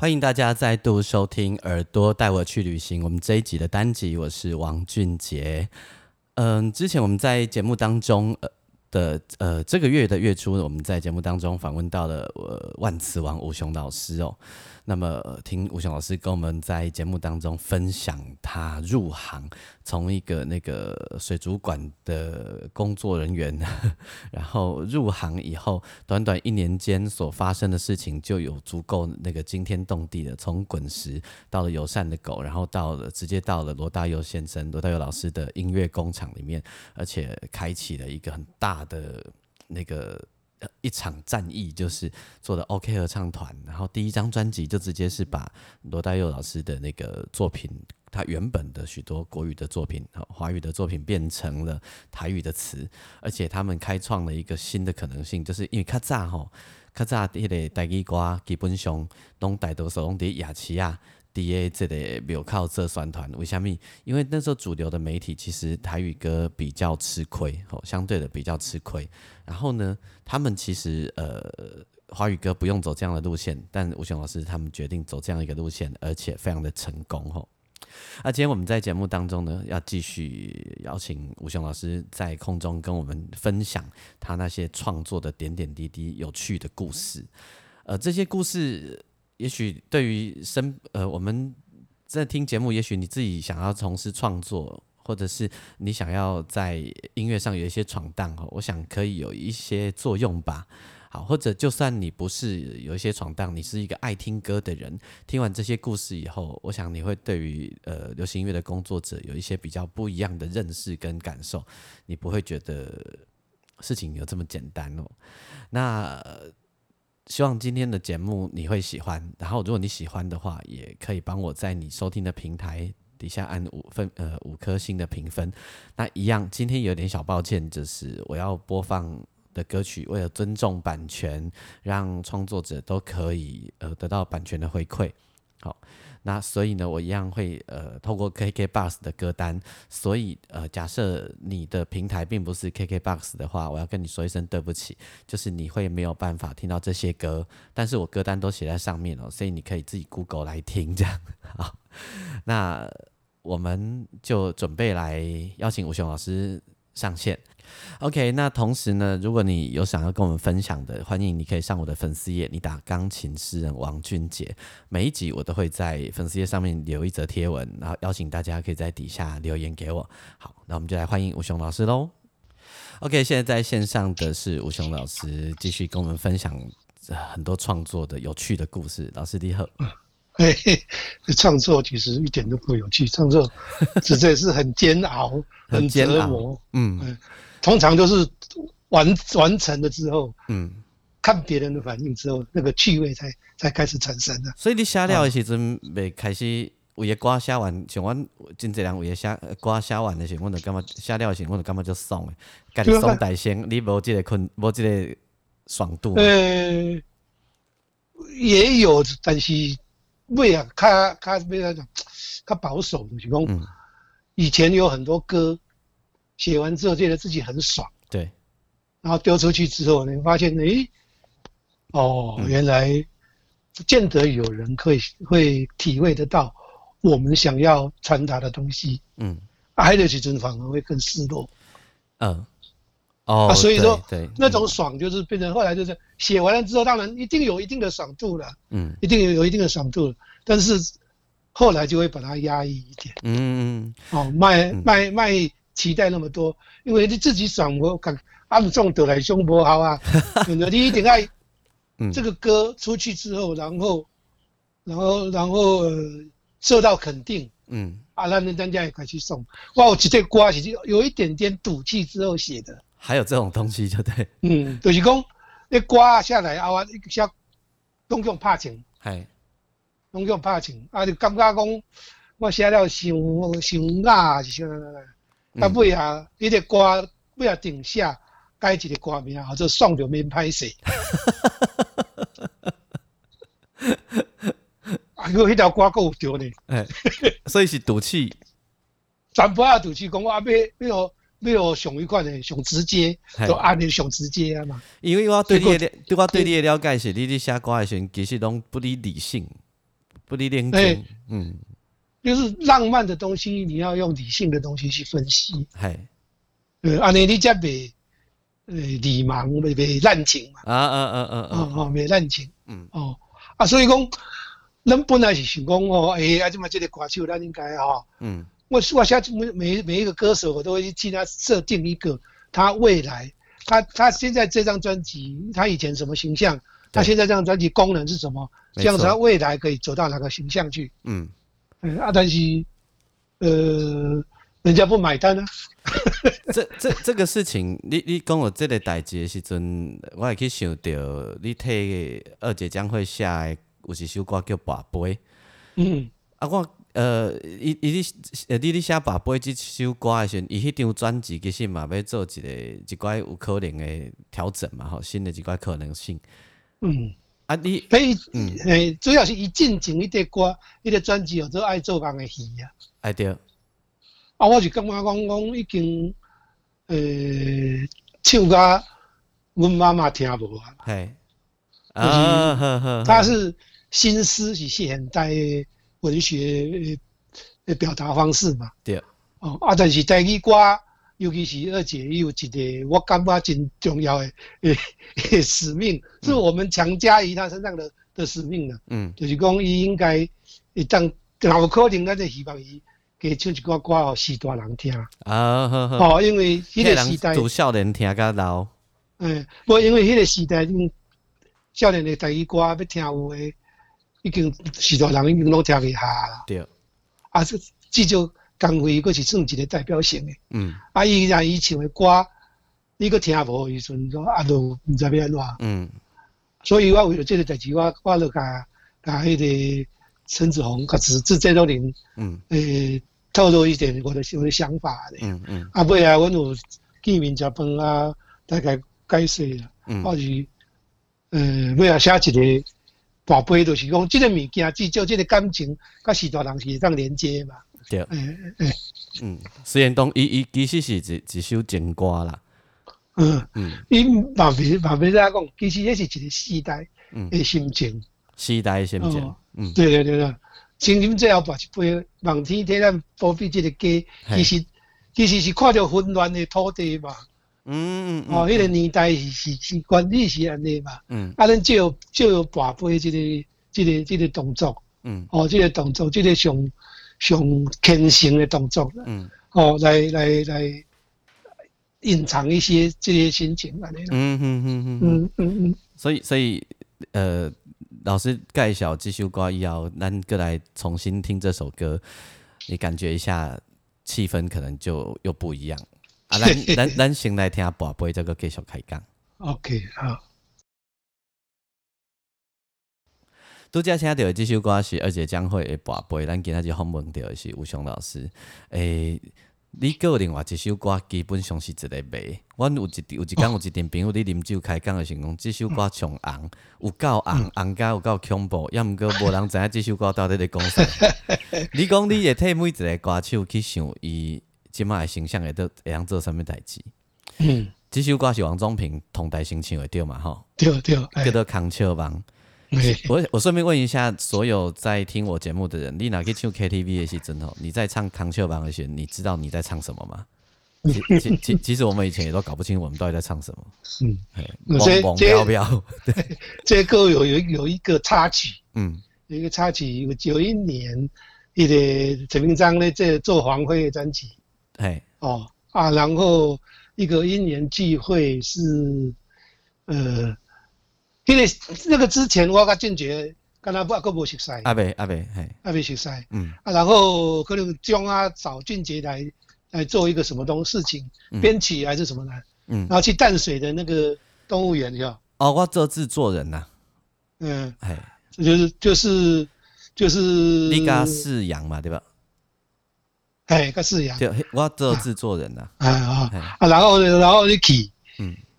欢迎大家再度收听《耳朵带我去旅行》。我们这一集的单集，我是王俊杰。嗯，之前我们在节目当中，呃的呃这个月的月初，我们在节目当中访问到了呃万磁王吴雄老师哦。那么，听吴雄老师跟我们在节目当中分享他入行，从一个那个水族馆的工作人员，然后入行以后，短短一年间所发生的事情就有足够那个惊天动地的，从滚石到了友善的狗，然后到了直接到了罗大佑先生、罗大佑老师的音乐工厂里面，而且开启了一个很大他的那个。一场战役就是做的 OK 合唱团，然后第一张专辑就直接是把罗大佑老师的那个作品，他原本的许多国语的作品、华语的作品变成了台语的词，而且他们开创了一个新的可能性，就是因为卡扎吼，卡扎迄个台语歌基本上拢大多数拢伫亚齐亚。D A 这里没有靠这酸团，为什么？因为那时候主流的媒体其实台语歌比较吃亏，哦，相对的比较吃亏。然后呢，他们其实呃华语歌不用走这样的路线，但吴雄老师他们决定走这样一个路线，而且非常的成功，吼。那今天我们在节目当中呢，要继续邀请吴雄老师在空中跟我们分享他那些创作的点点滴滴、有趣的故事。呃，这些故事。也许对于生呃，我们在听节目，也许你自己想要从事创作，或者是你想要在音乐上有一些闯荡哦，我想可以有一些作用吧。好，或者就算你不是有一些闯荡，你是一个爱听歌的人，听完这些故事以后，我想你会对于呃流行音乐的工作者有一些比较不一样的认识跟感受，你不会觉得事情有这么简单哦。那。希望今天的节目你会喜欢，然后如果你喜欢的话，也可以帮我在你收听的平台底下按五分呃五颗星的评分。那一样，今天有点小抱歉，就是我要播放的歌曲，为了尊重版权，让创作者都可以呃得到版权的回馈。好。那所以呢，我一样会呃透过 KK Box 的歌单，所以呃假设你的平台并不是 KK Box 的话，我要跟你说一声对不起，就是你会没有办法听到这些歌，但是我歌单都写在上面哦，所以你可以自己 Google 来听这样。好，那我们就准备来邀请吴雄老师上线。OK，那同时呢，如果你有想要跟我们分享的，欢迎你可以上我的粉丝页，你打钢琴诗人王俊杰，每一集我都会在粉丝页上面留一则贴文，然后邀请大家可以在底下留言给我。好，那我们就来欢迎吴雄老师喽。OK，现在在线上的是吴雄老师，继续跟我们分享很多创作的有趣的故事。老师你好。嘿 嘿，创作其实一点都不有趣，创作实在是很煎熬、很折磨。嗯。通常都是完完成了之后，嗯，看别人的反应之后，那个趣味才才开始产生的。所以你写了的时阵，未开始为个歌写完，像阮真侪人为个写歌写完的时候，我就感觉写了的时候，我就感觉就爽诶，家己爽大声，你无这个困，无这个爽度。呃，也有，但是未啊，较较咩来讲，较保守，就是讲，以前有很多歌。写完之后觉得自己很爽，对，然后丢出去之后，你发现，哎，哦，原来不见得有人会会体会得到我们想要传达的东西，嗯，爱的时阵反而会更失落，嗯，哦，所以说，对，那种爽就是变成后来就是写完了之后，当然一定有一定的爽度了，嗯，一定有有一定的爽度了，但是后来就会把它压抑一点，嗯，哦，卖卖卖。期待那么多，因为你自己爽，我敢暗中得来胸不好啊。你一定爱这个歌出去之后，然后，然后，然后受到肯定。嗯，啊，那人家也快去送。哇，我这歌是有一点点赌气之后写的。还有这种东西，就对。嗯，就是讲，一刮下来啊，我一下拢用拍情，系，拢用拍情，啊，就感觉讲我写了想想雅是啥啊尾啊，伊个歌尾啊定下改一个歌名，或者送就免歹势。啊，果迄条歌够有着呢。哎，所以是赌气。全部啊赌气，讲我啊要要要有上一款的上直接，就按你上直接啊嘛。因为我对你的对我对你的了解是，你咧写歌的时阵，其实拢不离理性，不离冷静。嗯，就是浪漫的东西，你要用理性的东西去分析。系，呃，安尼你才袂呃理盲，袂袂滥情嘛。啊啊啊啊啊！哦，袂滥情。嗯，哦，啊，所以讲，咱本来是想讲哦，哎，啊，这么这个歌手，咱应该哈，嗯。我我现在每每每一个歌手，我都会替他设定一个他未来，他他现在这张专辑，他以前什么形象，他现在这张专辑功能是什么，这样子他未来可以走到哪个形象去？嗯，嗯，啊，但是，呃，人家不买单啊。这这这个事情，你你讲我这个代志的时阵，我会去想到你替二姐将会写的有一首歌叫《宝贝》。嗯，啊我。呃，伊伊咧，呃，你咧写宝贝即首歌的时阵，伊迄张专辑其实嘛要做一个一寡有可能的调整嘛，吼，新的一寡可能性。嗯，啊，你可以，嗯，诶，主要是伊进前迄块歌，迄个专辑有做爱做人的戏啊。哎对。啊，我就感觉讲讲已经，诶，唱甲阮妈妈听无啊。系。啊，呵呵。他是心思是现代。文学的表达方式嘛，对。哦，啊，但是台语歌，尤其是二姐有一个我感觉真重要的 诶使命，是我们强加于他身上的的使命了。嗯，就是讲伊应该一当有可能，咱就希望伊给唱一歌歌哦，时大人听。啊，好好。哦，因为迄个时代，读少年听较老。嗯，不，因为迄个时代，少年的台语歌要听有诶。已经许多人已经拢听去下啦。对。啊，这至少江辉佫是算一个代表性诶。嗯。啊，伊若伊唱诶歌，你佫听无时阵，说啊，都毋知要安怎。嗯。所以我为了即个代志，我我著甲甲迄个陈子鸿、甲子志这种人，嗯，诶，透露一点我的我的想法咧。嗯嗯。啊，尾啊，阮有见面食饭啊，大概解释啦。嗯。或是，呃，尾啊写一个。宝贝就是讲，即个物件至少即个感情，甲许大人是会当连接嘛。对，嗯嗯嗯。虽然讲伊伊其实是一一首情歌啦。嗯嗯。伊嘛别嘛别在讲，其实也是一个时代的心情。时代的心情。嗯。对对对对。青春最后把一杯望天体咱保庇这个家，其实其实是看着混乱的土地嘛。嗯嗯哦，迄个年代是是是管理是安尼嘛，嗯，啊，咱就有就有跋杯即个即个即个动作，嗯，哦，即个动作，即个上上虔诚的动作，嗯，哦，来来来隐藏一些这些心情安尼，嗯嗯嗯嗯嗯嗯嗯，所以所以呃，老师介绍这首歌以后，咱过来重新听这首歌，你感觉一下气氛可能就又不一样。啊，咱 咱咱先来听宝贝，这个继续开讲。OK，好。拄则听到这首歌是二姐将会的宝贝，咱今仔日访问到的是吴雄老师。诶，你有另外一首歌基本上是一个卖。阮有一有一工有一阵朋友咧啉酒开讲的时讲，这首歌上红，有够红，红甲有够恐怖，也毋过无人知影这首歌到底在讲啥。你讲你会替每一个歌手去想伊。即卖形象会都会晓做啥物代志？嗯，这首歌是王宗平同台新唱的对嘛？吼，对对，叫做《康笑王》。我我顺便问一下，所有在听我节目的人，你哪去唱 KTV 的时阵吼？你在唱《康丘王》的时，你知道你在唱什么吗？其其 其实我们以前也都搞不清我们到底在唱什么。嗯，汪汪飘飘。这歌有有有一个插曲，嗯，有一个插曲，有九一年，一个陈明章呢在做黄辉的专辑。哎，哦啊，然后一个因缘聚会是，呃，因为那个之前我跟俊杰跟他不阿个无熟悉，阿伯阿伯，嘿，阿伯熟悉，嗯，啊，然后可能将啊找俊杰来来做一个什么东事情，编曲还是什么的，嗯，然后去淡水的那个动物园，要，哦，我做制作人呐。嗯，哎，就是就是就是你家饲养嘛，对吧？哎，个饲养。对，我做制作人呐。啊啊啊！然后然后你去，嗯，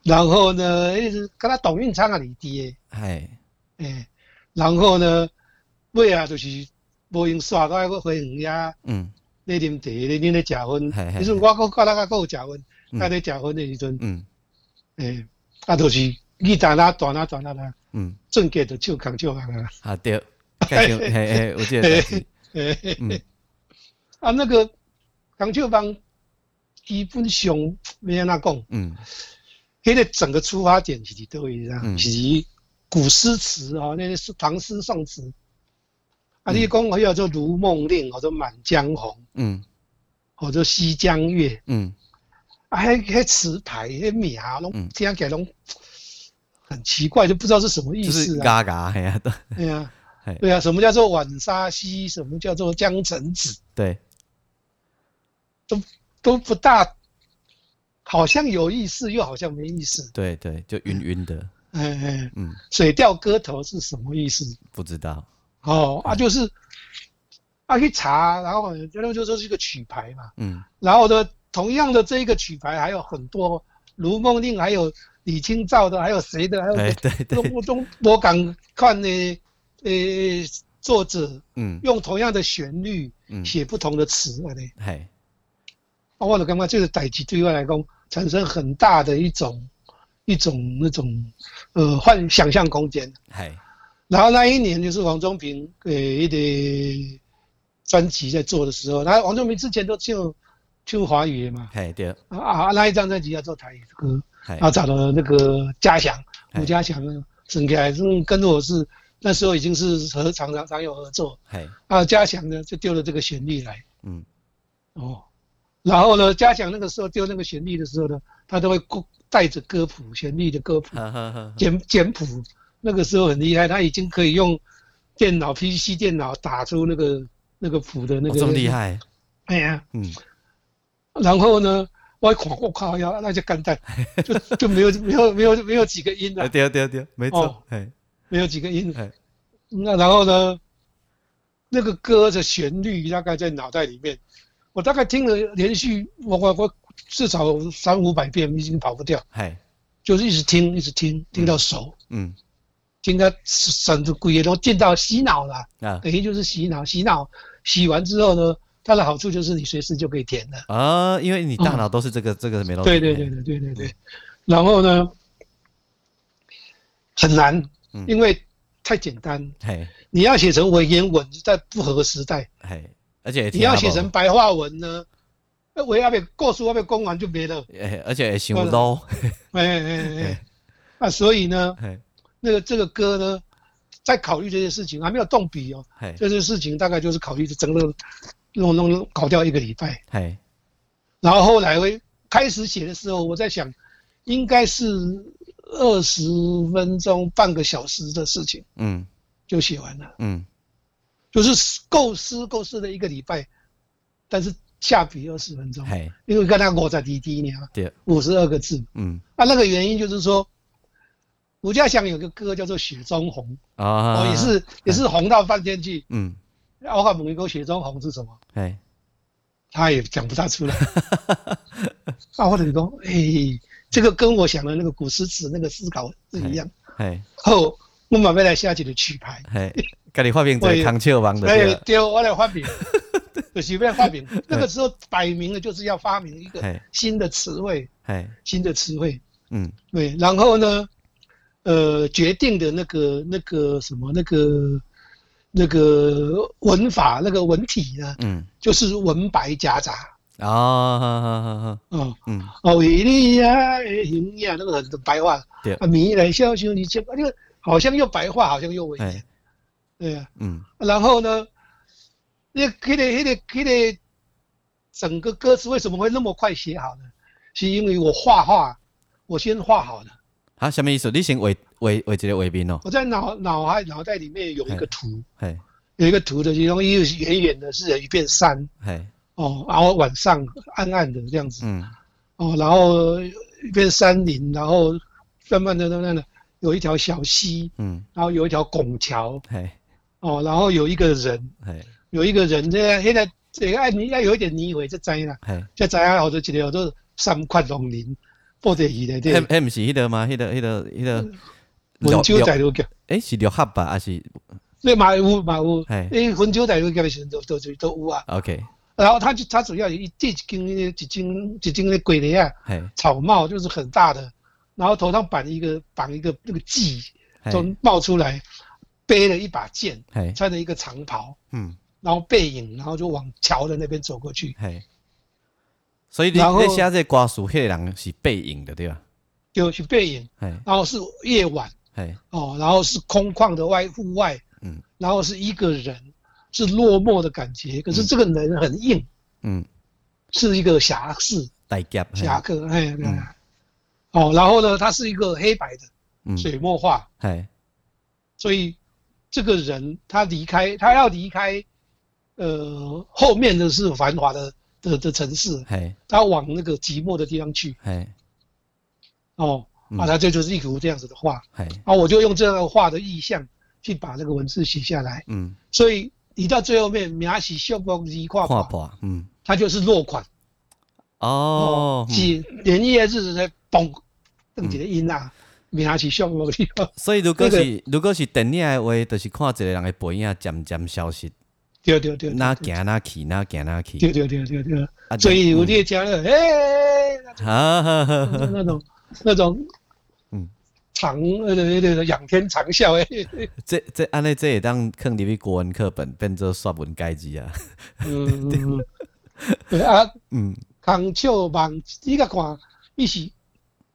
然后呢，一直跟他董运昌啊，你爹。哎。哎，然后呢，尾啊就是无用刷到一个花园呀，嗯，你啉茶，你你咧食薰，迄阵我搁跟那个有食薰，在咧食薰的时阵，嗯，哎，啊，就是你在那转啊转啊啦。嗯，正格的就扛就扛啊！啊对，嘿嘿，我记得。嗯，啊那个扛就帮基本上没安那讲。嗯，迄个整个出发点其实都一样，是古诗词啊，那些是唐诗宋词。啊，你讲我要做《如梦令》或者《满江红》，嗯，或者《西江月》，嗯，啊，迄迄词牌、迄名拢听起来拢。很奇怪，就不知道是什么意思啊！就是嘎嘎，哎呀，对呀，对呀，什么叫做晚沙溪？什么叫做江城子？对，都都不大，好像有意思，又好像没意思。对对，就晕晕的。哎哎，嗯，水调歌头是什么意思？不知道。哦啊，就是啊，去查，然后觉得就说是一个曲牌嘛。嗯。然后呢，同样的这一个曲牌还有很多，《如梦令》还有。李清照的，还有谁的？还有中中我敢看呢，呃，作者嗯，用同样的旋律嗯写不同的词啊嘞。嘿，啊，我就感觉这个代际对我来讲产生很大的一种一种那种呃幻想象空间。嘿，然后那一年就是王中平给一个专辑在做的时候，那王中平之前都就就华语嘛。嘿，对。啊啊，那一张专辑要做台语歌。然后找了那个嘉祥，吴嘉祥，沈开，是，跟我是那时候已经是和常常常有合作。啊，嘉祥呢就丢了这个旋律来，嗯，哦，然后呢，嘉祥那个时候丢那个旋律的时候呢，他都会带着歌谱，旋律的歌谱，简简谱，那个时候很厉害，他已经可以用电脑 PC 电脑打出那个那个谱的那个。这么厉害？哎呀，嗯，然后呢？我一看，我靠呀，那就干蛋，就就没有没有没有没有几个音了。对对对，没错，哎，没有几个音。哎，那然后呢，那个歌的旋律大概在脑袋里面，我大概听了连续我我我至少三五百遍，已经跑不掉。哎，就是一直听，一直听，听到熟。嗯，听到整个鬼都进到洗脑了。啊，等于就是洗脑，洗脑洗完之后呢？它的好处就是你随时就可以填了啊，因为你大脑都是这个这个没漏。对对对对对对对。然后呢，很难，因为太简单。嘿，你要写成文言文，在不合时代。嘿，而且你要写成白话文呢，那我要被过书要被攻完就没了。哎，而且想 low。哎哎哎，那所以呢，那个这个歌呢，在考虑这些事情还没有动笔哦。这些事情大概就是考虑整个。弄弄搞掉一个礼拜，哎，然后后来会开始写的时候，我在想，应该是二十分钟、半个小时的事情，嗯，就写完了，嗯，就是构思构思了一个礼拜，但是下笔二十分钟，哎，因为刚才我在滴滴呢，对，五十二个字，嗯，啊，那个原因就是说，吴家祥有个歌叫做《雪中红》，啊，也是也是红到翻天去，嗯。我看某一个雪中红是什么？哎，他也讲不大出来。啊，或者你说，哎，这个跟我想的那个古诗词那个思考是一样。哎，后我马上来下起的曲牌。哎，给你发明在康丘王的。对，对，我来发明，就随便发明。那个时候摆明了就是要发明一个新的词汇。哎，新的词汇。嗯，对。然后呢，呃，决定的那个那个什么那个。那个文法那个文体呢，嗯，就是文白夹杂啊，嗯嗯，哦，你呀，营养那个很白话，对啊，米来笑笑，你这那个好像又白话，好像又文言，对呀，嗯，然后呢，那给的给的给的整个歌词为什么会那么快写好呢？是因为我画画，我先画好了。啊，什么意思？你先画画画一个画面哦。我在脑脑海脑袋里面有一个图，有一个图的其中一个远远的是有一片山，哦，然后晚上暗暗的这样子，嗯，哦，然后一片山林，然后慢慢的、慢慢的有一条小溪，嗯，然后有一条拱桥，嘿，哦，然后有一个人，嘿，有一个人，这个现在这个爱你要有一点泥味，就知啦，嘿，就知啊，或者一条都三块龙鳞，布在伊的，对，迄毋是迄个吗？迄个、迄个、迄个，温州在路叫，诶，是六合吧？还是？对，马有马有，诶，温州在路叫的都都都有啊。OK。然后他就他主要一一根一根一根的鬼的啊，草帽就是很大的，然后头上绑一个绑一个那个髻，就冒出来，背了一把剑，穿着一个长袍，嗯，然后背影，然后就往桥的那边走过去。所以你你写这瓜树，黑人是背影的对吧？就是背影，然后是夜晚，哦，然后是空旷的外户外，嗯，然后是一个人。是落寞的感觉，可是这个人很硬，嗯，是一个侠士，侠客，哎，哦，然后呢，它是一个黑白的水墨画，哎，所以这个人他离开，他要离开，呃，后面的是繁华的的的城市，哎，他往那个寂寞的地方去，哎，哦，啊，他这就是一幅这样子的画，哎，啊，我就用这样的画的意象去把这个文字写下来，嗯，所以。你到最后面，描写秀光一画画，嗯，它就是落款，哦，是连夜日在嘣，登几个音啊，描写秀光一画。所以如果是如果是电影的话，就是看一个人的背影渐渐消失，对对对，那行那去，那行那去，对对对对对，所以有点讲了，哎，那种那种。长呃那个仰天长啸诶，这这安尼这也当坑入去国文课本变做刷文解字啊。嗯，对啊，嗯，康笑望你甲看，伊是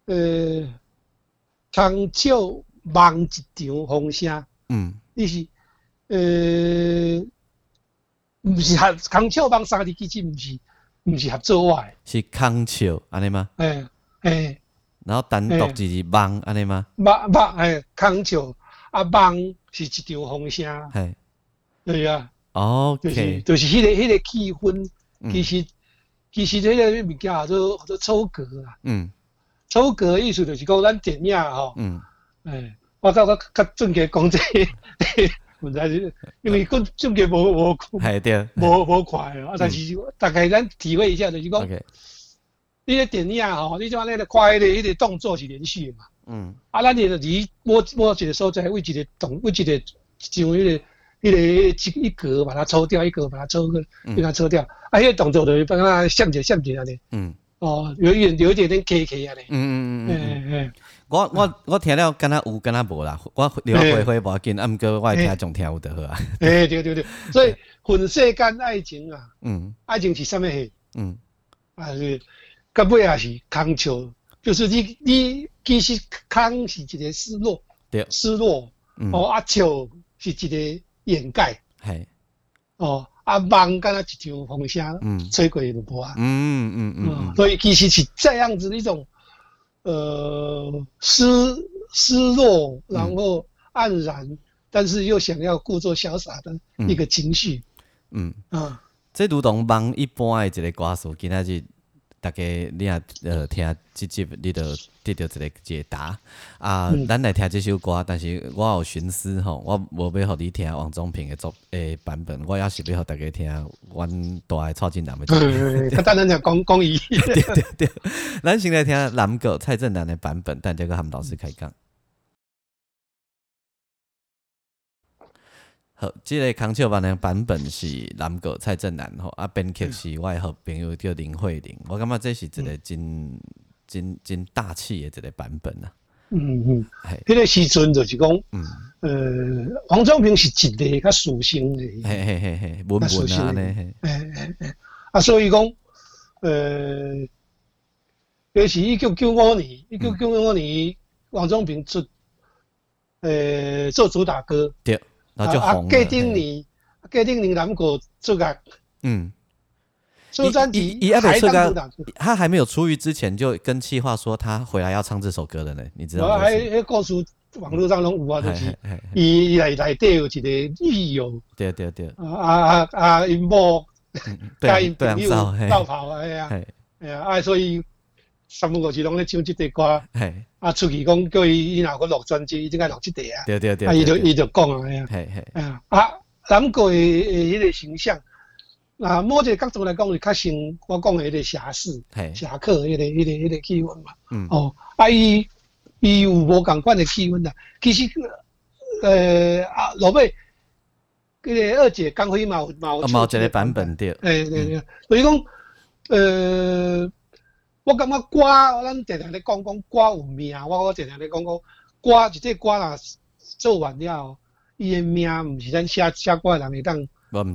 呃，康笑望一场风声，嗯，伊是呃，毋是合康笑望三个字其实毋是毋是合作话，是康笑安尼吗？诶诶。然后单独就是望安尼吗？望望诶，康桥啊，望是一场风声。系，对啊。哦，就是就是迄个迄个气氛，其实其实这个物件叫做叫做抽格啊。嗯。抽格意思就是讲咱电影吼。嗯。诶，我刚刚较准确讲这，问题是因为讲准确无无系对，无无快啊，但是大概咱体会一下就是讲。你个电影吼，你像那个快的，迄个动作是连续的嘛。嗯。啊，咱你离摸摸一个所在，为一个动，为一个像迄个迄个一一格把它抽掉，一格把它抽个，给它抽掉。啊，迄个动作就帮它像一像一安尼。嗯。哦，有一点有一点点 K K 啊咧。嗯嗯嗯嗯。我我我听了，敢若有，敢若无啦。我聊回回无要紧，啊，毋过我听总听有得好啊。哎，对对对，所以混世间爱情啊，嗯，爱情是啥物戏？嗯，啊是。到尾也是康笑，就是你你其实康是一个失落，对，失落，哦，啊笑是一个掩盖，系，哦，啊望敢若一条风声，嗯，吹过就无啊，嗯嗯嗯，所以其实是这样子一种，呃，失失落，然后黯然，但是又想要故作潇洒的一个情绪，嗯。啊，这如同望一般的一个歌手，今仔日。大家你也呃听即集，你就得到一个解答啊。咱来听这首歌，但是我有寻思吼，我无要互你听王宗平的作诶版本，我也是要互大家听阮大诶蔡振南的。他当然讲讲伊。对对对，咱先来听蓝狗蔡振南的版本，但这个他们老师开讲。好，这个康桥版的版本是南国蔡振南吼，啊编曲是我好朋友叫林慧玲，我感觉这是一个真真真大气的一个版本啊。嗯嗯，嘿，迄个时阵就是讲，嗯，呃，王宗平是一个较属性的，嘿嘿嘿嘿，文文啊呢，嘿嘿。嘿，啊，所以讲，呃，那是一九九五年，一九九五年，王宗平出，呃，做主打歌。对。那就红了。盖丁尼，盖丁尼南国这个，嗯，出专辑，还当他还没有出狱之前，就跟气话说他回来要唱这首歌的呢，你知道吗？还还告诉网络上拢有啊，就是。伊来来底有一个狱友，对对对，啊啊啊，因某对对，又逃跑，哎呀，哎呀，啊，所以三分五时拢咧唱即块歌，啊，出去讲叫伊伊若个录专辑，伊应该录即块啊。对对对。啊，伊就伊就讲啊，哎呀，啊，南国诶诶迄个形象，啊，某一个角度来讲，是较像我讲诶迄个侠士、侠客迄个迄个迄个气氛嘛。嗯。哦，啊，伊伊有无共款诶气氛啦？其实，呃，啊，落尾，迄个二姐江辉嘛嘛有某一个版本对。诶对对，所以讲，呃。我感觉歌，咱常常咧讲讲歌有命，我我常常咧讲讲歌，一个歌若做完了，伊诶命毋是咱写写歌诶人会当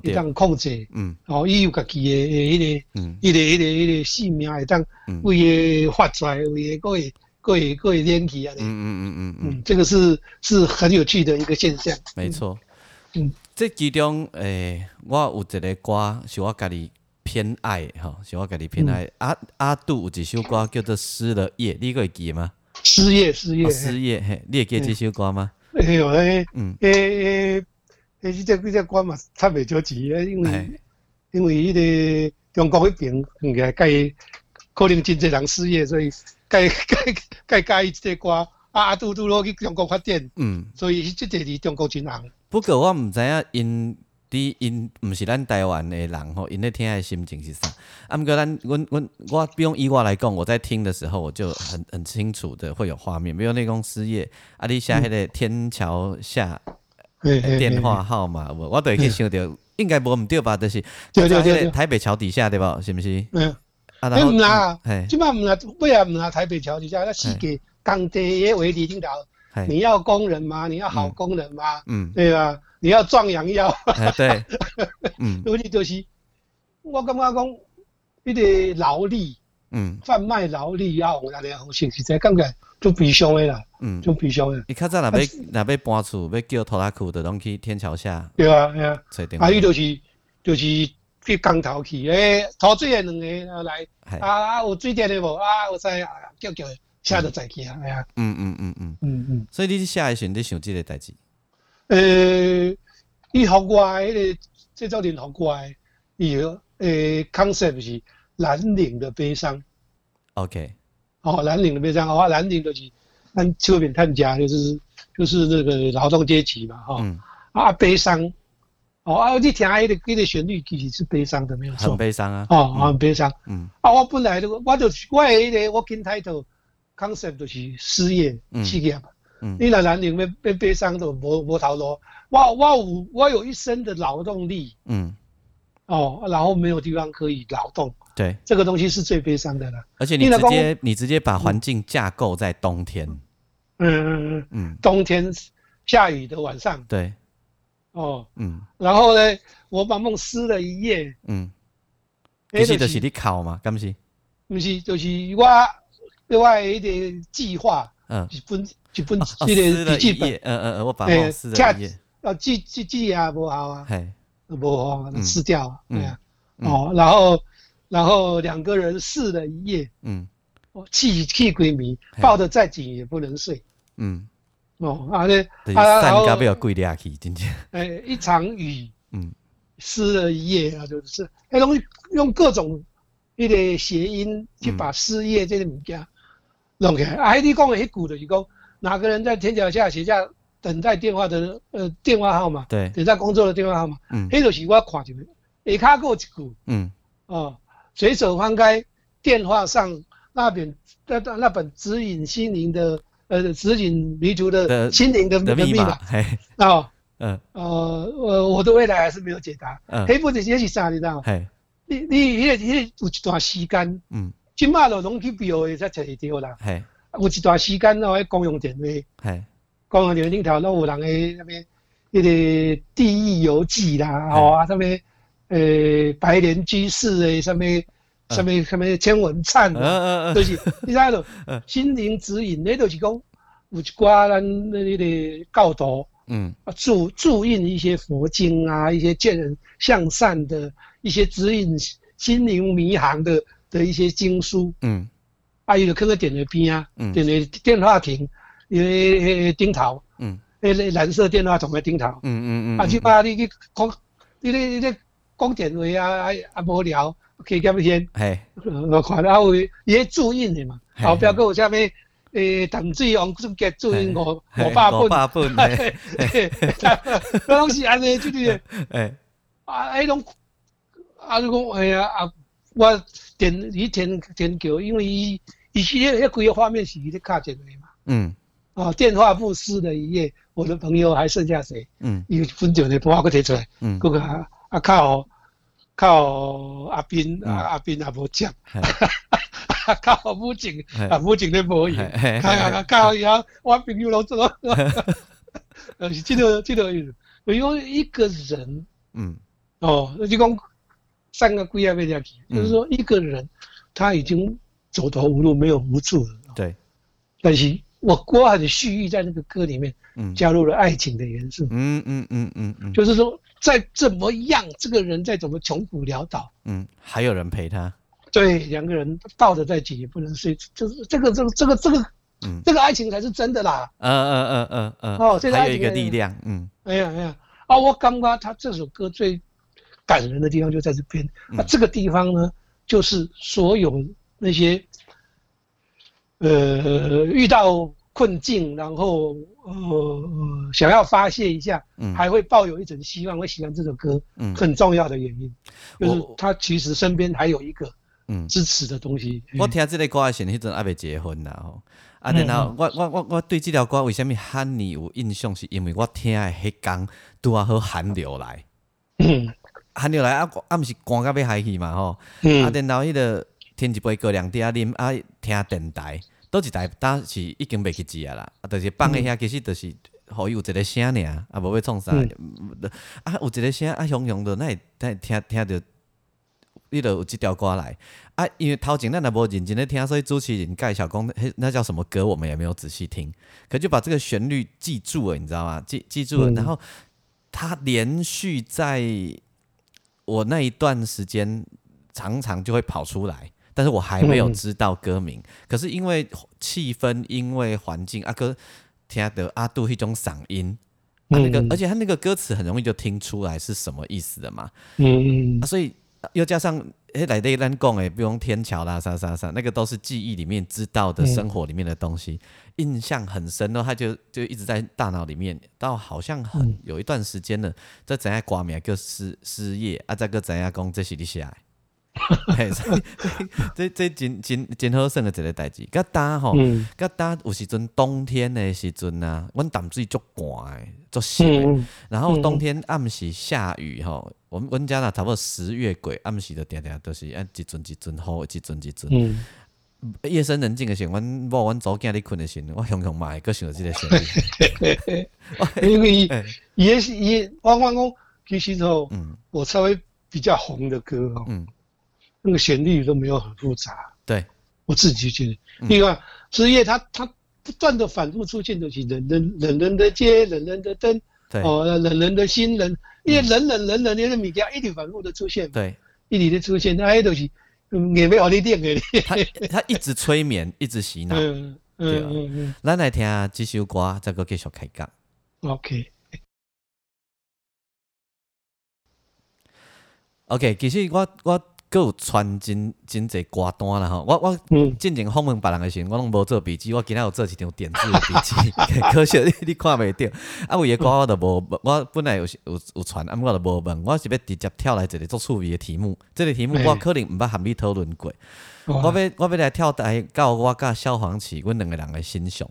会当控制，嗯，哦，伊有家己诶诶迄个，嗯，迄个迄个迄个性命会当为诶发出来，为诶个会个会个会连起啊，嗯嗯嗯嗯嗯，这个是是很有趣的一个现象。没错，嗯，这其中诶，我有一个歌是我家己。偏爱吼，是我家己偏爱。阿阿杜有一首歌叫做《失了业》，你会记吗？失业，失业，失业。嘿，你会记这首歌吗？哎呦，诶，嗯，诶诶，诶，这这只歌嘛，差袂少钱诶，因为因为迄个中国迄边应该介可能真侪人失业，所以介介介介意这歌。啊，阿杜杜落去中国发展，嗯，所以这个是中国真红。不过我毋知影因。伫因毋是咱台湾的人吼，因咧听的心情是啥？啊，毋过咱阮阮我不用以我来讲，我在听的时候我就很很清楚的会有画面，比如那讲失业，啊，你写迄个天桥下电话号码，我我都会去想着，应该无毋对吧？就是就在迄个台北桥底下对吧？是毋是？嗯，啊，毋啦，即摆毋啦，尾啊毋啦，台北桥底下，那四界工地诶围篱顶头，你要工人吗？你要好工人吗？嗯，对吧？你要壮阳药，对，嗯，问题就是，我感觉讲，迄个劳力，嗯，贩卖劳力要红，阿咧红信实在感觉就悲伤的啦，嗯，就悲伤的。你较早若要若要搬厝，要叫拖拉库的拢去天桥下，对啊，对啊，啊，伊就是就是去江头去，诶，拖水的两个来，啊啊，有水电的无？啊，有啥啊，叫叫，车就载去啊，哎呀，嗯嗯嗯嗯。嗯嗯，所以你写的时阵，你想即个代志。诶，伊好怪，迄个这造型好怪，伊个诶 concept 是蓝领的悲伤。OK，哦，蓝领的悲伤，哦，蓝领就是按丘边探家，就是就是那个劳动阶级嘛，哈。嗯。啊，悲伤。哦啊，你听迄个迄个旋律，其实是悲伤的，没有错。很悲伤啊。哦，很悲伤。嗯。啊，我本来我就我迄个我跟 title concept 就是失业失业嘛。你若男领被被悲伤的无无头路，我我有我有一身的劳动力，嗯，哦，然后没有地方可以劳动，对，这个东西是最悲伤的了。而且你直接你直接把环境架构在冬天，嗯嗯嗯嗯，冬天下雨的晚上，对，哦，嗯，然后呢，我把梦撕了一夜，嗯，不是就是你考嘛，敢不是？不是，就是我另外一点计划，嗯，分。一本这个笔记本，嗯嗯嗯，我把它撕了一页。要记记记啊，不好啊，不好，撕掉，对啊。哦，然后然后两个人试了一夜，嗯，气气鬼迷，抱得再紧也不能睡，嗯，哦，啊咧，啊然后不要跪下去，今天，哎，一场雨，嗯，湿了一夜啊，就是，哎，用用各种一个谐音去把失业这个物件弄起来。啊，你讲的迄句就是讲。哪个人在天桥下写下等待电话的呃电话号码？对，等待工作的电话号码。嗯，迄就是我看见的，下骹过一句。嗯，哦，随手翻开电话上那本那那本指引心灵的呃指引迷途的心灵的密码。啊，嗯，呃，呃，我的未来还是没有解答。嗯，黑不这些是啥？你知道吗？你你迄个迄个有一段时间，嗯，今马就拢去标诶才找得到啦。嘿。有一段时间哦，迄公用电话，公用电话顶头拢有人诶，那边迄个地狱游记啦，吼啊，上面诶白莲居士诶，上面上面上面千文灿，就是 你知道，心灵指引，那都是讲有一寡咱那个教导，嗯，注注印一些佛经啊，一些见人向善的一些指引心灵迷航的的一些经书，嗯。啊，伊就放在电话边啊，电话电话亭，因为迄顶头，嗯，迄个蓝色电话筒的顶头，嗯嗯嗯，啊，即摆你去讲，你咧你咧讲电话啊，啊啊无聊，可以咁先，嘿，我看到有伊注印的嘛，后壁佫有啥物诶，淡水王俊杰注印五五百本，五百本，嘿，那拢 是安尼，就是，诶，啊，迄种，啊，就讲，哎呀，啊，我点伊点点球，因为伊伊是迄迄几个画面是伊咧卡进来嘛，嗯，啊，电话簿撕的一页，我的朋友还剩下谁？嗯，伊分酒的电话给摕出来，嗯，嗰个啊靠。靠阿斌，阿阿斌也无接，靠武警，啊武警咧无用，靠伊啊，我朋友拢做，呃是这个这个意思。因为一个人，嗯，哦，那就讲三个龟啊被掉去，就是说一个人他已经走投无路，没有无助了。对，但是我我很蓄意在那个歌里面，嗯，加入了爱情的元素。嗯嗯嗯嗯嗯，就是说。再怎么样，这个人再怎么穷苦潦倒，嗯，还有人陪他。对，两个人抱着在一起也不能睡，就是这个这个这个这个，嗯，这个爱情才是真的啦。嗯嗯嗯嗯嗯。哦，还有一个力量，嗯。哎呀哎呀，啊，我刚刚他这首歌最感人的地方就在这边。那这个地方呢，就是所有那些，呃，遇到。困境，然后呃想要发泄一下，嗯，还会抱有一种希望，会喜欢这首歌，嗯，很重要的原因，就是他其实身边还有一个嗯。支持的东西。我听这个歌的时候，迄阵还未结婚呐吼，啊，然后我我我我对这条歌为什么喊你有印象，是因为我听的迄天拄啊好寒流来，嗯，寒流来啊啊，毋是寒到要嗨去嘛吼，嗯，啊，然后迄个添一杯高粱茶啉啊，听电台。倒一台当是已经袂去记啊啦，啊，就是放诶遐，其实就是互伊有一个声尔，啊，无要创啥，啊，有一个声啊，雄雄的，那会听听着，你著有即条歌来，啊，因为头前咱也无认真咧听，所以主持人介绍讲，迄那叫什么歌，我们也没有仔细听，可就把这个旋律记住了，你知道吗？记记住了，然后它连续在我那一段时间，常常就会跑出来。但是我还没有知道歌名，可是因为气氛，因为环境，阿哥听得阿杜一种嗓音，啊那个，而且他那个歌词很容易就听出来是什么意思的嘛，嗯，所以又加上诶来对咱讲诶，不用天桥啦啥啥啥，那个都是记忆里面知道的生活里面的东西，印象很深哦，他就就一直在大脑里面，到好像很有一段时间了，这怎样挂名个失失业，啊，再个怎样讲这是你写。嘿，这这真真真好耍的一个代志。甲打吼，甲打有时阵冬天的时阵啊，阮淡水足寒诶，足湿。然后冬天暗时下雨吼，我们阮家啦差不多十月过暗时就定定都是按一阵一阵雨，一阵一阵。夜深人静的时候，阮某阮早囝咧困的时候，我常常嘛会搁想着即个旋律。因为也是也往往讲其实吼，我稍微比较红的歌吼。那个旋律都没有很复杂，对我自己觉得。另外，枝叶它它不断的反复出现的是冷冷冷冷的街，冷冷的灯，哦，冷冷的心，冷，因为冷冷冷冷的物件一直反复的出现，对，一直的出现，那些都是也没有你点给你。他他一直催眠，一直洗脑。嗯嗯嗯嗯。咱来听这首歌，再个继续开讲。OK。OK，其实我我。佫有传真真侪歌单啦吼，我我进前访问别人诶时，我拢无做笔记，我今仔有做一张电子笔记，可惜你你看袂着。啊，有诶歌我都无，我本来有有有传，啊，我都无问，我是要直接跳来一个做趣味诶题目。这个题目我可能毋捌含你讨论过，我要我要来跳台，到我甲萧煌奇，阮两个人诶欣赏。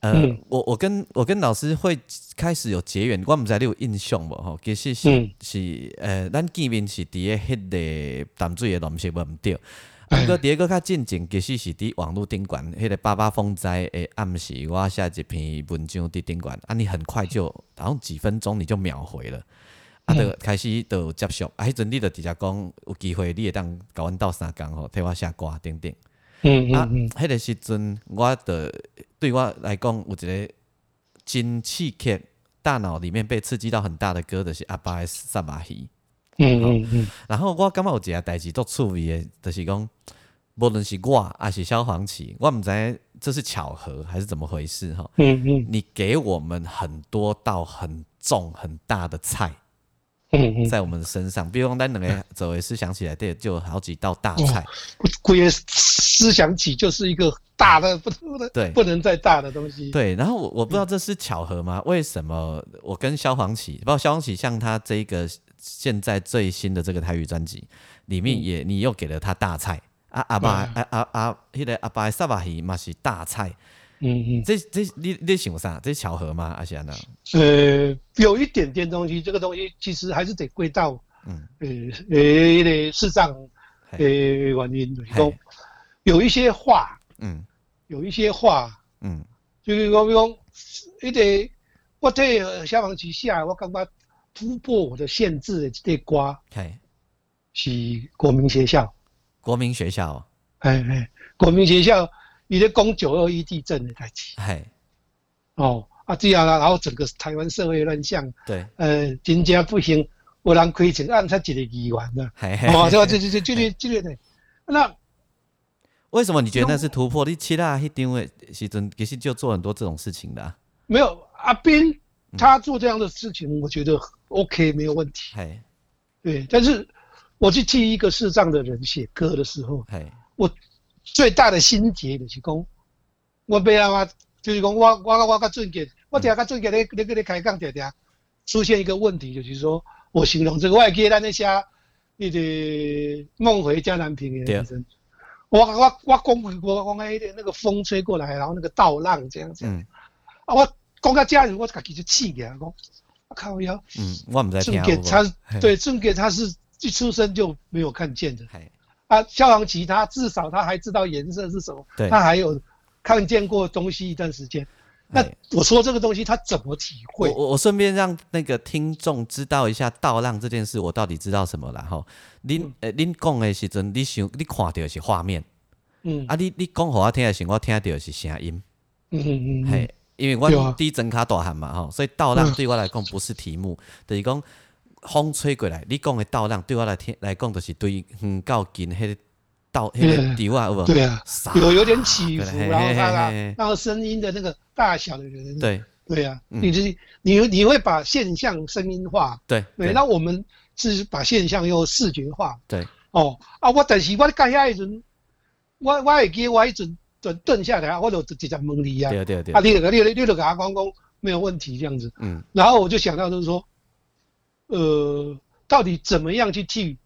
呃，我我跟我跟老师会开始有结缘，我毋知你有印象无吼？其实是是呃，咱见面是伫个迄个淡水诶农事无毋对，啊，个第二个较进前，其实是伫网络顶管迄个八八风灾诶暗时，我写一篇文章伫顶管，啊，你很快就然后几分钟你就秒回了，啊，就开始就接触，啊，迄阵你就直接讲有机会你会当甲阮斗相共吼，替我写歌等等。嗯啊，迄个时阵，我的对我来讲，有一个真刺激，大脑里面被刺激到很大的歌，就是阿爸的《萨马希》。嗯嗯嗯。然后我感觉有一件代志足趣味的，就是讲，无论是我还是萧煌奇，我毋知这是巧合还是怎么回事哈。嗯嗯。你给我们很多道很重很大的菜，在我们的身上。比如讲，咱两个走为思想起来，对，就有好几道大菜。归思想起就是一个大的不能对不能再大的东西。对，然后我我不知道这是巧合吗？为什么我跟萧煌奇，不知道萧煌奇像他这个现在最新的这个台语专辑里面也你又给了他大菜啊阿爸啊啊啊，那个阿爸沙巴鱼嘛是大菜。嗯嗯，这这你你想啥？这巧合吗？阿贤呢？呃，有一点点东西，这个东西其实还是得归到嗯。呃呃的市长呃原因来讲，有一些话嗯，有一些话嗯，就是讲讲，一个我对消防局下，我感觉突破我的限制的这瓜，是国民学校，国民学校，哎哎，国民学校。你在攻九二一地震的代志，系哦啊这样啦，然后整个台湾社会乱象，对，呃，经济不行，有人亏钱，按他一个议员的，哦，这这这这这这这，那为什么你觉得那是突破？你其他一定会其实其实就做很多这种事情的，没有阿斌他做这样的事情，我觉得 OK 没有问题，嘿，对，但是我去替一个视障的人写歌的时候，我。最大的心结就是讲，我别啊嘛，就是讲我我我甲俊杰，我听甲俊杰咧咧咧开讲听听，出现一个问题就是说，我形容这个外界咱那些那个梦回江南平的生，我我我讲我讲那那个风吹过来，然后那个倒浪这样子，啊我讲到家里，我自己就气起来，讲我靠要，嗯，我唔在听，俊杰他对俊杰他是一出生就没有看见的。啊，消防旗他至少他还知道颜色是什么，他还有看见过东西一段时间。那我说这个东西他怎么体会？我我顺便让那个听众知道一下倒浪这件事，我到底知道什么了哈？您呃，您讲的时阵，你想你看到是画面，嗯，啊，你你讲给我听的时候，我听到是声音，嗯嗯嗯，嘿，因为我第一整卡大汉嘛哈，所以倒浪对我来讲不是题目，等于讲。风吹过来，你讲的倒浪对我来听来讲，就是对很靠近迄个倒迄个地瓦，有无？对啊，有有点起伏，然后它然后声音的那个大小的人，对。对啊，你就是你你会把现象声音化，对对，那我们是把现象又视觉化，对。哦啊，我但是我盖遐一阵，我我会记我一阵顿顿下来，我就直接问你啊，对对对，啊，你你你你就给他讲讲没有问题这样子，嗯，然后我就想到就是说。呃，到底怎么样去替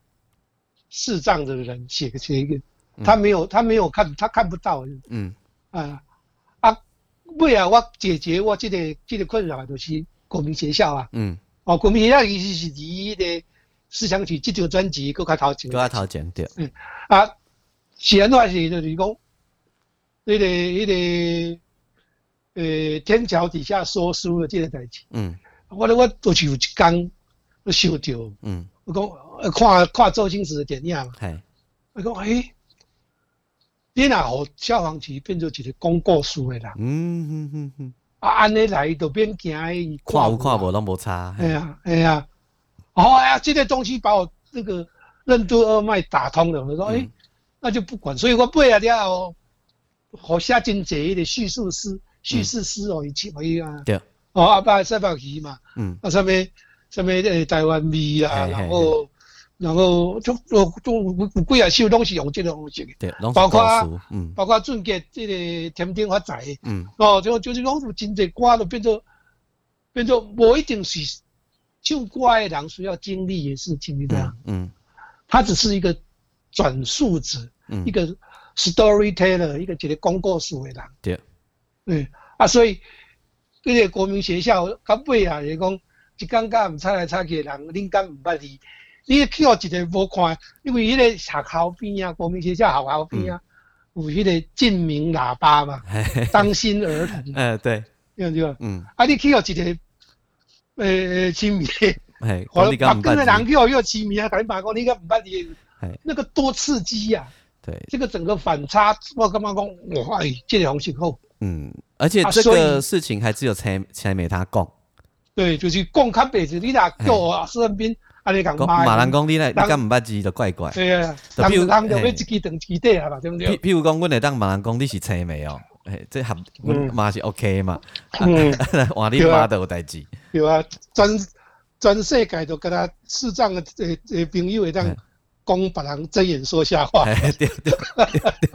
视障的人写个写一个？他没有，他没有看，他看不到。嗯啊啊，为啊，我解决我这个这个困扰就是国民学校啊。嗯哦，国民学校其实是第一的思想曲这张专辑搁较头前。搁较头前对。嗯啊，写的话是就是讲，那个那个呃天桥底下说书的这个代志。嗯，我我就是有一讲。我想到，嗯，我讲看看周星驰的电影，系，我讲诶，你若互消防局变做一个讲故事的人，嗯嗯嗯嗯，啊，安尼来就变惊伊，看有看无拢无差，哎呀哎呀，哦哎呀，这个东西把我那个任督二脉打通了，我说诶，那就不管，所以我背啊了，好下真济的叙述诗、叙事诗哦，一起可以啊，对，哦阿爸赛宝鱼嘛，嗯，啊上面。什么诶台湾味啊，然后然后就就就有几啊首拢是用这个方式的，包括嗯，包括俊杰这个天顶发财，嗯，哦，就就是讲真济歌都变做变做无一定是唱歌的人需要经历的事情，这样，嗯，他只是一个转述者，一个 storyteller，一个一个讲故事的人，对，嗯啊，所以这个国民学校到尾啊，是讲。一刚刚唔猜来吵去的人，恁敢唔捌伊？你去互一个无看，因为迄个学校边啊，国民学校学校边啊，有迄个禁鸣喇叭嘛，当心儿童。呃，对，对不对？嗯。啊，你去互一个呃亲密，哎，我把跟着人去到又亲密啊，等于把讲你敢唔捌伊？那个多刺激呀！对，这个整个反差，我感觉讲，哇，这个方式好。嗯，而且这个事情还只有才才没他讲。对，就是讲较白字，你若叫我孙文斌，安尼讲骂。马人讲你来，你敢毋捌字就怪怪。对啊，人人就要一支长旗底啊嘛，对不对？譬譬如讲，阮会当马人讲你是青梅哦，诶，这合阮嘛是 OK 嘛。嗯，换你妈都有代志。对啊，专全世界都跟他视障的诶诶朋友会当讲别人睁眼说瞎话。对对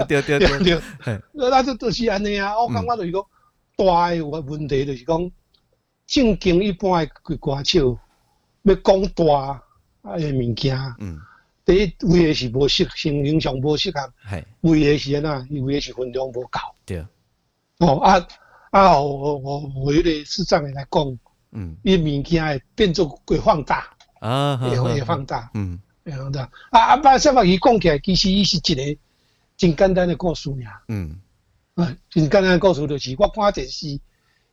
对对对对，那就都是安尼啊。我感觉就是讲大诶问题就是讲，正经一般诶歌手要讲大诶物件。嗯。第一，为的是无适，形形象无适合；为的是安那，为的是分量无够。对。哦啊啊！我我我有点视障的来讲，嗯，伊物件会变做会放大，啊，会会放大，嗯，会放大。啊啊！把什么伊讲起来，其实伊是一个真简单的故事呀，嗯，啊，真简单的故事就是我看电视，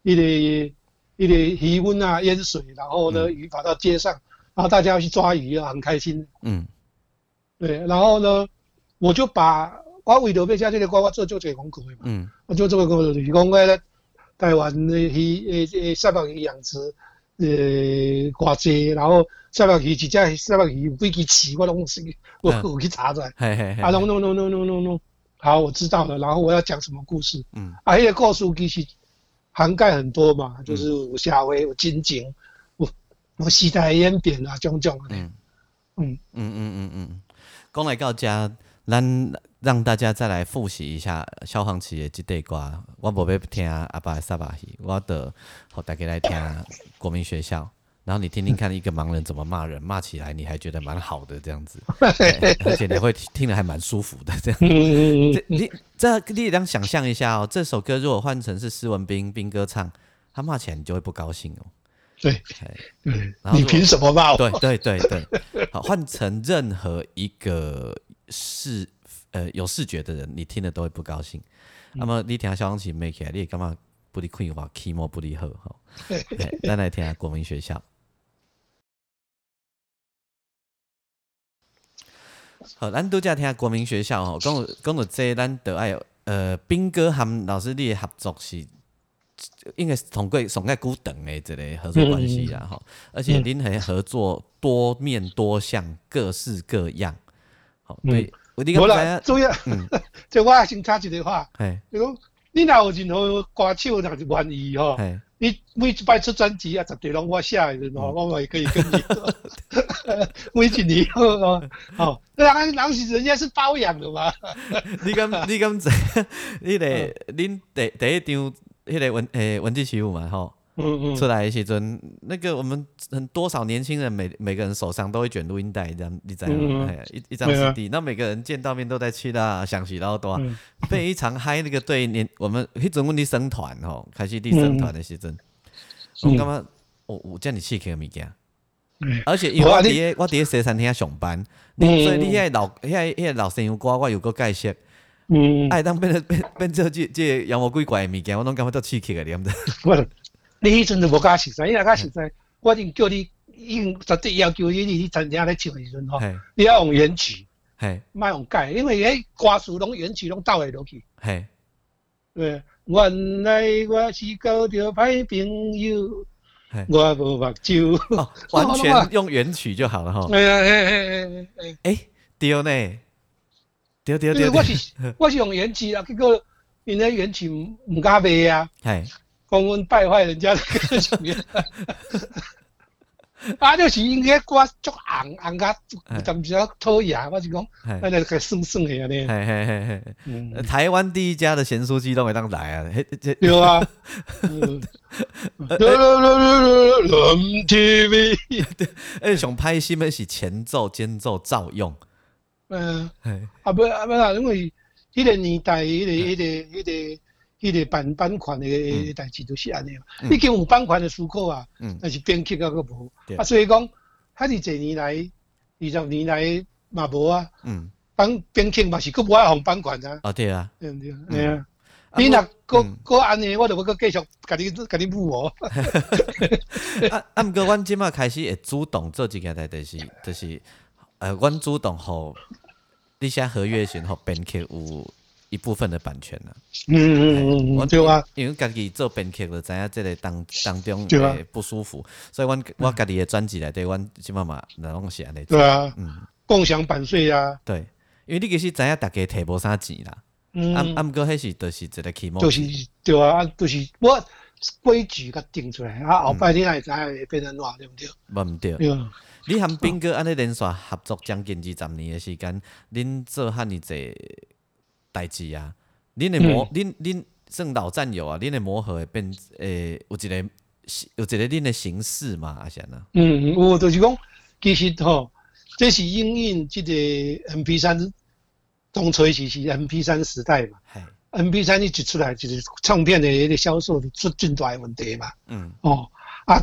一个一个鱼温啊淹水，然后呢鱼跑到街上，然后大家要去抓鱼啊，很开心，嗯。对，然后呢，我就把我为了要下这个，我做做这个功课嘛。嗯。我就做个功课，就是讲咧，台湾的鱼诶诶，三百鱼养殖，呃，偌济，然后三百鱼一只三百鱼有几支翅，我拢是我我去查出来。嘿嘿嘿。啊 no no no no。好，我知道了。然后我要讲什么故事？嗯。啊，迄个故事其实涵盖很多嘛，就是有社会，有金井，有有西台烟扁啊，种种的。嗯。嗯嗯嗯嗯嗯。讲来到家，咱让大家再来复习一下消防旗的这段歌。我无要听阿爸萨巴戏，我得好大家来听国民学校。然后你听听看，一个盲人怎么骂人，骂起来你还觉得蛮好的这样子，而且你会听得还蛮舒服的这样。你这你能想象一下哦，这首歌如果换成是施文斌斌哥唱，他骂起来你就会不高兴哦。对，对，你凭什么骂我？对对对对，好，换成任何一个视呃有视觉的人，你听了都会不高兴。那么你听下消防器没起来，你干嘛不离困话，key 莫不离合哈？来 来听下国民学校。好，咱都在听下国民学校吼。讲讲到这，咱得爱呃兵哥含老师的合作是。应该是同贵上个古等的这类合作关系啦哈，而且您还合作多面多项，各式各样。好，对，我你刚才主要，这我先插一句话，你讲你若有任何歌手若是愿意吼，你每一摆出专辑啊，绝对拢我写的吼，我也可以跟你，每一年哦，哦，人人是人家是包养的嘛。你敢你敢知？你得恁第第一张。迄个文诶文字起舞嘛吼，出来时阵，那个我们很多少年轻人每每个人手上都会卷录音带，这样你知吗？一一张 CD，那每个人见到面都在去啦，想起老多，非常嗨。那个对年我们迄阵阮伫生团吼，开始伫生团的时阵，我感觉我我叫你去个物件，而且因为我伫我伫西餐厅上班，所以你遐老遐遐老生歌我有个介绍。嗯，哎，当变成变变做这这妖魔鬼怪的物件，我拢感觉到刺激个念的。不，你迄阵就无敢实在，因为敢实在，我定叫你，已经绝对要求你，你参加咧唱的时阵吼，你要用原曲，嘿，莫用改，因为迄歌词拢原曲拢倒来落去，嘿，对，原来我是交着歹朋友，我无目睭，完全用原曲就好了哈。哎哎哎哎哎，哎，对呢。对对对，我是我是用原曲啊，结果因为原曲唔敢卖啊，系讲阮败坏人家的歌曲，啊，就是应该歌足红红甲，就唔少讨厌，我是讲，那那个算算的安尼，嘿嘿嘿嘿，台湾第一家的咸酥鸡都会当来啊，有啊，TV，哎，想拍戏咪是前奏、间奏照用。嗯，啊不啊不啦，因为迄个年代，迄个迄个迄个迄个版版权的代志都是安尼嘛。毕竟有版权的思考啊，但是编剧啊个无，啊所以讲，遐是侪年来二十年来嘛无啊。嗯，版编剧嘛是佫无爱红版权啊。哦对啊，对对？对啊。你若佫佫安尼，我就要佫继续甲你甲你补哦。啊啊，毋过阮即马开始会主动做一件代，就是就是。呃，阮主动吼，你现在合约时互编剧有一部分的版权啊。嗯嗯嗯，对啊，因为家己做编剧就知影这个当当中会不舒服，所以阮我家己的专辑内底，阮即码嘛那拢是安尼。对啊，嗯，共享版税啊。对，因为你其实知影大家摕无啥钱啦。嗯。啊啊，毋过迄是就是一个期末。就是对啊，就是我规矩甲定出来，啊后摆你会知会变成怎，对不对？无毋对。你和斌哥安尼连续合作将近二十年的时间，恁做遐尼济代志啊？恁的磨，恁恁算老战友啊？恁的磨合会变诶，有一个有一个恁的形式嘛？阿贤啊？嗯，有就是讲，其实吼，这是应用即个 M P 三，当初时是 M P 三时代嘛。M P 三一出来，就是唱片的迄个销售出真大问题嘛。嗯。哦啊。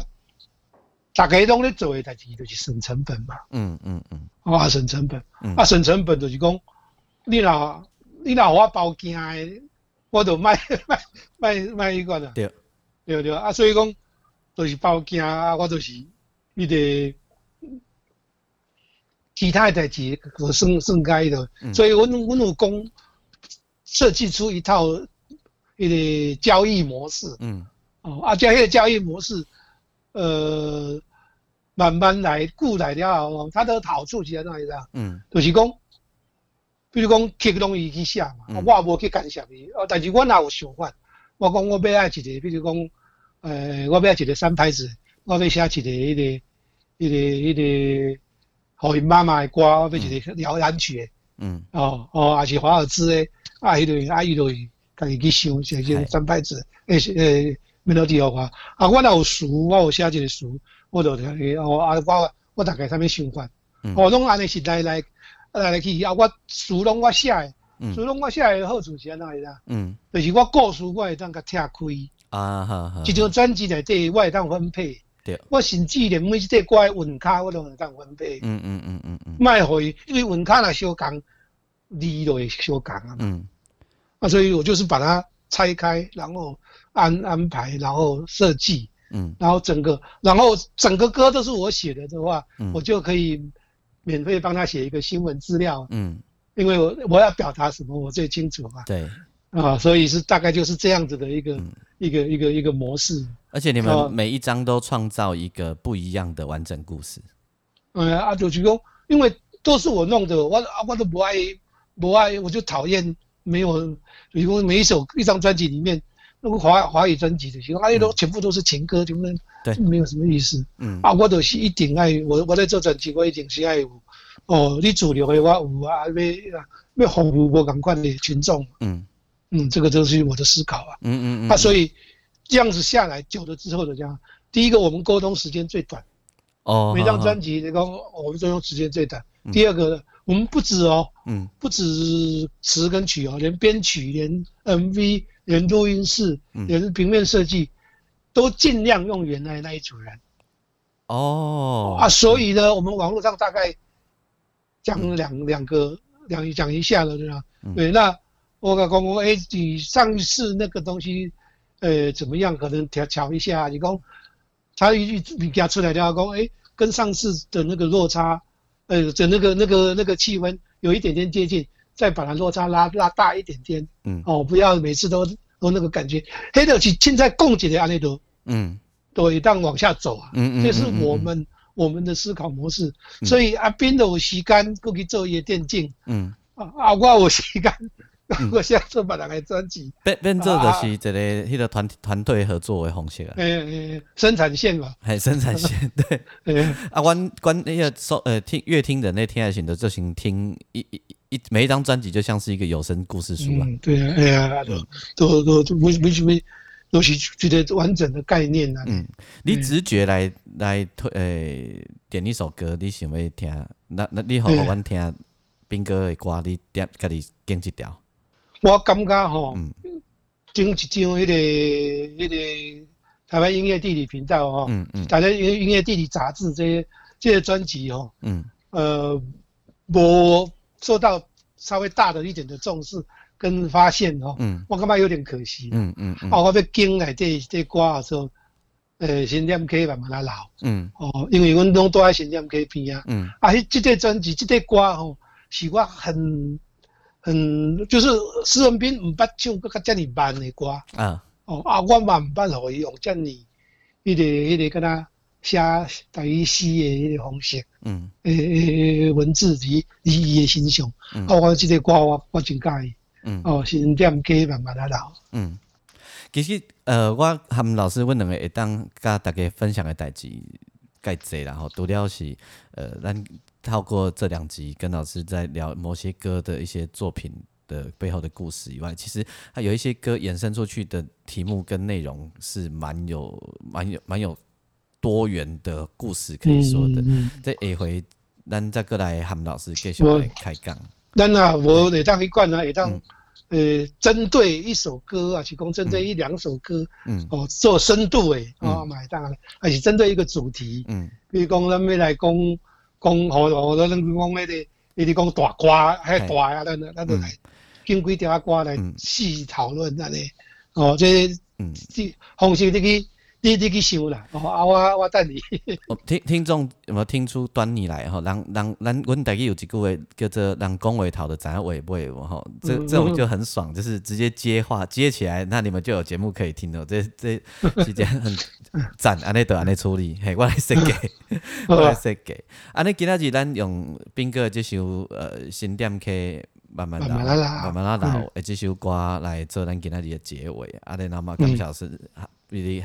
大家拢咧做诶代志，就是省成本嘛。嗯嗯嗯。啊，省成本。啊，省成本就是讲，你若你若我包惊诶，我就卖 卖卖卖迄个啦。对。对对啊，所以讲，就是包惊啊，我就是迄个其他诶代志，我算算该的。所以，阮阮有讲设计出一套迄个交易模式。嗯。哦，啊，交迄个交易模式。呃，慢慢来，固来了后，它的好处是在哪里啦？嗯，就是讲，比如讲，刻东西去写嘛，我无去干涉伊，哦，但是我也有想法，我讲我要爱一个，比如讲，呃，我要一个三拍子，我要写一个迄个，迄个，迄个，互因妈妈的歌，我要一个摇篮曲的，嗯，哦哦，也是华尔兹的，啊，迄个，啊，伊就会家己去想，写个三拍子，诶，诶。没到第二话啊！我若有书，我有写一个书，我就诶哦啊！我我大概啥物想法，哦，拢安尼是来来来来去啊！我书拢我写诶，书拢我写诶好处是安怎个啦？嗯，就是我故事我会当甲拆开。啊哈哈！一张专辑内底我会当分配，对，我甚至连每一块歌诶纹卡我都会当分配，嗯嗯嗯嗯嗯，卖互伊，因为韵卡若小共，字就会小共啊，嗯，啊，所以我就是把它拆开，然后。安安排，然后设计，嗯，然后整个，然后整个歌都是我写的的话，嗯，我就可以免费帮他写一个新闻资料，嗯，因为我我要表达什么，我最清楚嘛，对，啊，所以是大概就是这样子的一个一个一个一个模式。而且你们每一张都创造一个不一样的完整故事。嗯，啊，就是说，因为都是我弄的，我啊我都不爱不爱，我就讨厌没有，比如每一首一张专辑里面。那个华华语专辑的，其实阿都全部都是情歌，就没对，没有什么意思。嗯，啊，我都是一定爱我，我在做专辑，我一定是爱有哦，你主流的我有啊，要要服务我赶快的群众。嗯嗯，这个就是我的思考啊。嗯嗯嗯。啊，所以这样子下来久了之后的这样，第一个我们沟通时间最短。哦。每张专辑那个我们沟通时间最短。第二个，我们不止哦，嗯，不止词跟曲哦，连编曲，连 MV。连录音室，连平面设计，都尽量用原来那一组人。哦，啊，所以呢，我们网络上大概讲两两个两讲一下了，对吧？对，那我讲讲，哎，你上次那个东西，呃，怎么样？可能调调一下。你讲他一句你给他出来，然后讲，哎，跟上次的那个落差，呃，的那个那个那个气温有一点点接近。再把它落差拉拉大一点点，嗯，哦，不要每次都都那个感觉，黑的去现在供给的安利多，嗯，对一旦往下走啊，嗯嗯，这是我们我们的思考模式，所以阿斌的我时间过去做一些电竞，嗯，啊啊我有时间，我现在做别人的专辑，变变做的是一个迄个团团队合作的方式啊，诶，生产线嘛，系生产线，对，啊，关关那个收呃听乐听的那天爱选的就行听一一。一每一张专辑就像是一个有声故事书啊。对啊，哎呀，都都都没没没，都是觉得完整的概念啊。嗯，你直觉来来推诶点一首歌，你想要听？那那你好，我听斌哥的歌，你点家己拣一条。我感觉吼，整一张迄个迄个台湾音乐地理频道吼，嗯嗯，大家音音乐地理杂志这些这些专辑吼，嗯。呃，无。受到稍微大的一点的重视跟发现吼，嗯，我感觉有点可惜，嗯嗯嗯，哦，我要经来这这歌的时候，呃，新店 K 慢慢来老，嗯，哦，因为阮拢都在新店 K 边啊，嗯，啊，迄这个专辑这个歌吼，是我很很就是施文斌唔捌唱个较遮尔慢的歌，啊，哦，啊，我嘛唔捌互伊用遮尔迄个迄个跟他。写台语诗的迄个方式，嗯，诶诶，文字伫伫伊的身上，嗯，啊，我即个歌我我真介意，嗯，哦，是点加慢慢来老，嗯，其实，呃，我含老师，阮两个会当甲大家分享的代志介济啦吼，除了是呃，咱透过这两集跟老师在聊某些歌的一些作品的背后的故事以外，其实它有一些歌衍生出去的题目跟内容是蛮有、蛮有、蛮有多元的故事可以说的。这下回咱再过来喊老师继续来开讲。咱啊，我会当去管啊，也当。呃，针对一首歌啊，提供针对一两首歌，嗯，哦，做深度诶，哦，买单，而且针对一个主题，嗯，比如讲咱们来讲讲，好，好多人讲迄个，你哋讲大歌，还大啊，咱咱都来，经几条歌来细讨论安尼，哦，这，嗯，这方式你去。你你去收啦，哦，啊我我等你。听听众有没有听出端倪来？吼，人人咱阮大家有一句话叫做“人讲话头的怎样尾尾”，吼，这这种就很爽，就是直接接话接起来，那你们就有节目可以听了。这这时间很赞，安尼都安尼处理，嘿，我来设计，我来设计。安尼今仔日咱用斌哥这首呃新点去慢慢来，慢慢来，慢慢来，诶，这首歌来做咱今仔日的结尾。啊，尼那么感谢是。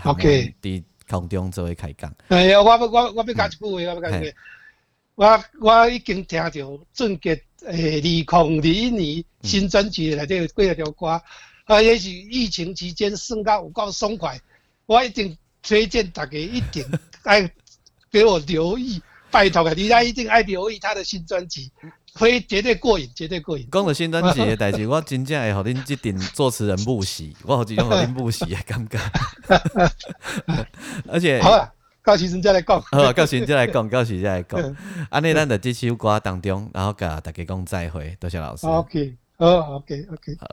OK，伫空中做位开讲。哎呀，我我我要讲一句话，我要讲一句话。我我已经听着俊杰诶，二零二一年新专辑内底有几条歌，啊，也是疫情期间算到有够爽快。我一定推荐大家一定 爱给我留意，拜托啊，大家一定爱留意他的新专辑。会绝对过瘾，绝对过瘾。讲到新专辑的代志，我真正会互恁即阵作词人不喜，我好几种互恁不喜的感觉。而且，好啊，到时阵再来讲。好，到时阵再来讲，到时再来讲。安尼，咱在这首歌当中，然后甲大家讲再会，多谢老师。OK，好，OK，OK。好。